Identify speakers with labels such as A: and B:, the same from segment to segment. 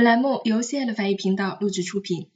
A: 本栏目由 CL 翻译频道录制出品。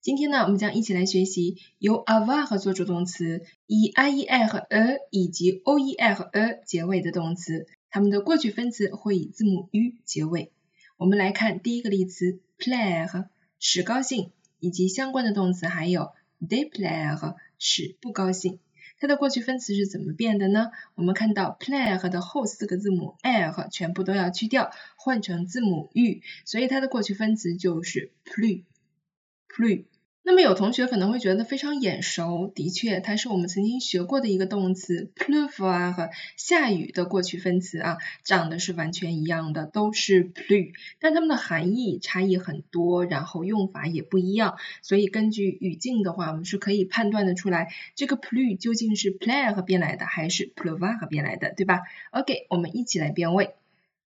A: 今天呢，我们将一起来学习由 avoir 做主动词，以 ier 和 e 以及 oer 和 e 结尾的动词，它们的过去分词会以字母 u 结尾。我们来看第一个例词 p l a i r 使高兴，以及相关的动词还有 déplaire 使不高兴。它的过去分词是怎么变的呢？我们看到 plaire 的后四个字母 r 全部都要去掉，换成字母 u，所以它的过去分词就是 plu，plu。那么有同学可能会觉得非常眼熟，的确，它是我们曾经学过的一个动词 pleuvoir，下雨的过去分词啊，长得是完全一样的，都是 plu，但它们的含义差异很多，然后用法也不一样，所以根据语境的话，我们是可以判断的出来，这个 plu 究竟是 plaire 变来的，还是 pleuvoir 变来的，对吧？OK，我们一起来变位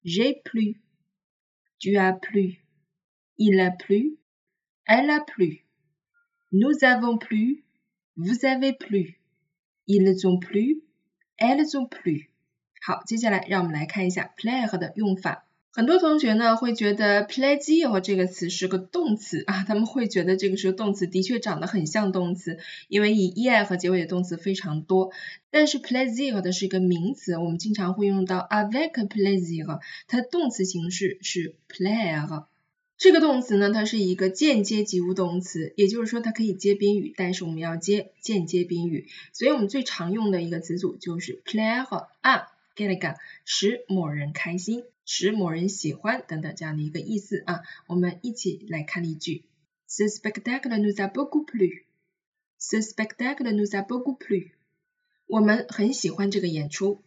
A: ，j'ai plu，tu as plu，il a plu，elle a plu。Nous avons plu, vous avez plu, ils ont plu, elles ont plu。好，接下来让我们来看一下 plaire 的用法。很多同学呢会觉得 plaisir 这个词是个动词啊，他们会觉得这个是个动词，的确长得很像动词，因为以 er 和结尾的动词非常多。但是 plaisir 的是一个名词，我们经常会用到 avec plaisir，它的动词形式是 plaire。这个动词呢，它是一个间接及物动词，也就是说它可以接宾语，但是我们要接间接宾语，所以我们最常用的一个词组就是 plaire à quelqu'un，使某人开心，使某人喜欢等等这样的一个意思啊。我们一起来看例句，The spectacle nous a beaucoup plu. Ce spectacle nous a beaucoup plu. 我们很喜欢这个演出。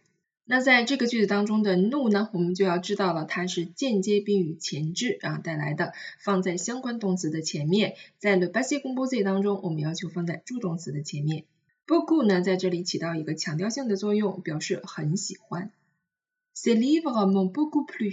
A: 那在这个句子当中的 no 呢，我们就要知道了，它是间接宾语前置啊带来的，放在相关动词的前面。在 le passé composé 当中，我们要求放在助动词的前面。beaucoup 呢，在这里起到一个强调性的作用，表示很喜欢。Ces livres m'ont beaucoup plu.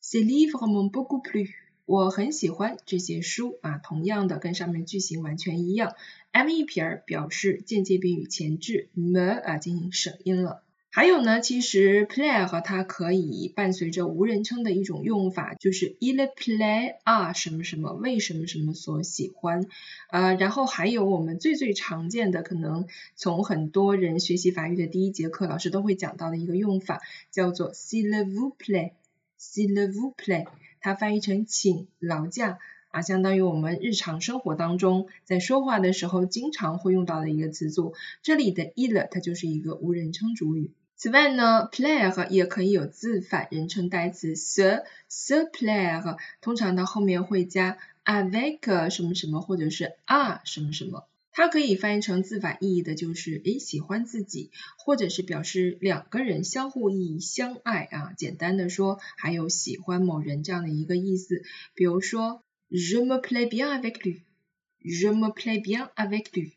A: Ces livres m'ont beaucoup plu. 我很喜欢这些书啊，同样的跟上面句型完全一样。m 一撇表示间接宾语前置 me 啊进行省音了。还有呢，其实 play 和它可以伴随着无人称的一种用法，就是 il play 啊什么什么为什么什么所喜欢，呃，然后还有我们最最常见的，可能从很多人学习法语的第一节课，老师都会讲到的一个用法，叫做 s'il vous play，s'il vous play，它翻译成请劳驾啊，相当于我们日常生活当中在说话的时候经常会用到的一个词组，这里的 il 它就是一个无人称主语。此外呢，player 也可以有自反人称代词 se se plaire，通常呢后面会加 avec 什么什么或者是 a 什么什么，它可以翻译成自反意义的就是诶喜欢自己，或者是表示两个人相互意义相爱啊，简单的说还有喜欢某人这样的一个意思，比如说 je me plais bien avec lui，je me plais bien avec lui，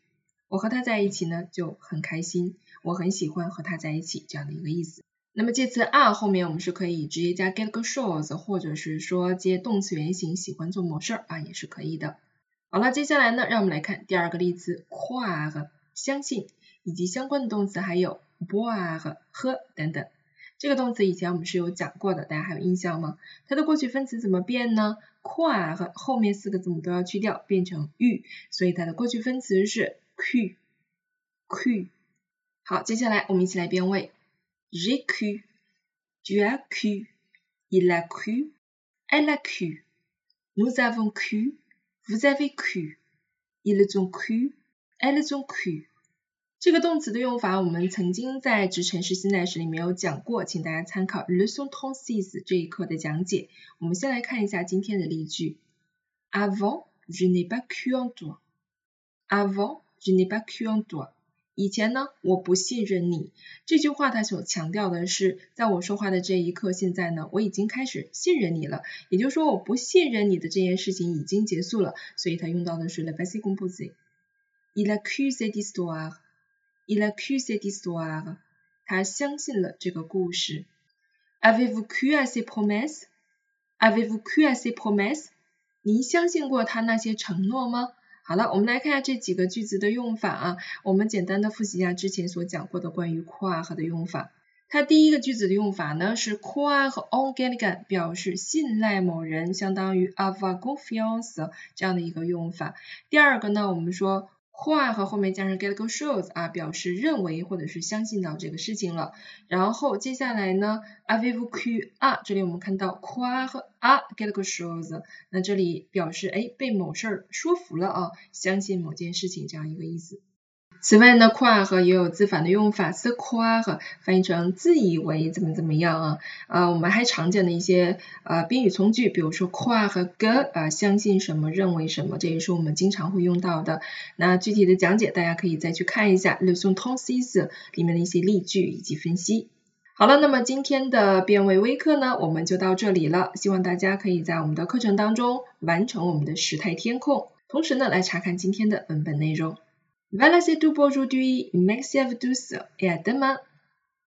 A: 我和他在一起呢就很开心。我很喜欢和他在一起这样的一个意思。那么介词 are 后面我们是可以直接加 get 个 shows，或者是说接动词原形喜欢做某事儿啊也是可以的。好了，接下来呢，让我们来看第二个例子 q u a r 相信以及相关的动词还有 b o i r 喝等等。这个动词以前我们是有讲过的，大家还有印象吗？它的过去分词怎么变呢 q u a r 后面四个字母都要去掉，变成 u，所以它的过去分词是 cu，cu，。好，接下来我们一起来变位。J'ai cru, tu as cru, il a cru, elle a cru, nous avons cru, vous avez cru, ils ont cru, elles ont cru。这个动词的用法，我们曾经在直陈式现在时里面有讲过，请大家参考 Leçon trente-six 这一课的讲解。我们先来看一下今天的例句。Avant, je n'ai pas cru en toi. Avant, je n'ai pas cru en toi. 以前呢，我不信任你。这句话它所强调的是，在我说话的这一刻，现在呢，我已经开始信任你了。也就是说，我不信任你的这件事情已经结束了。所以它用到的是 le p a s s composé。Il a cru cette histoire。Il a cru cette histoire。他相信了这个故事。Avez-vous cru à ses promesses？Avez-vous cru à ses promesses？您相信过他那些承诺吗？好了，我们来看一下这几个句子的用法啊。我们简单的复习一下之前所讲过的关于夸和的用法。它第一个句子的用法呢是夸和 on Gilligan 表示信赖某人，相当于 avoir confiance 这样的一个用法。第二个呢，我们说 cry 和后面加上 get go shows 啊，表示认为或者是相信到这个事情了。然后接下来呢，avez-vous cru 啊？这里我们看到夸和啊 get go shows，那这里表示哎被某事儿说服了啊，相信某件事情这样一个意思。此外呢 cry 也有自反的用法，se croire 翻译成自以为怎么怎么样啊。呃，我们还常见的一些呃宾语从句，比如说夸和哥啊，相信什么，认为什么，这也是我们经常会用到的。那具体的讲解，大家可以再去看一下 leçon trente-six 里面的一些例句以及分析。好了，那么今天的变位微课呢，我们就到这里了。希望大家可以在我们的课程当中完成我们的时态填空，同时呢，来查看今天的文本内容。Voilà, c'est tout pour aujourd'hui. Merci à vous tous et à demain.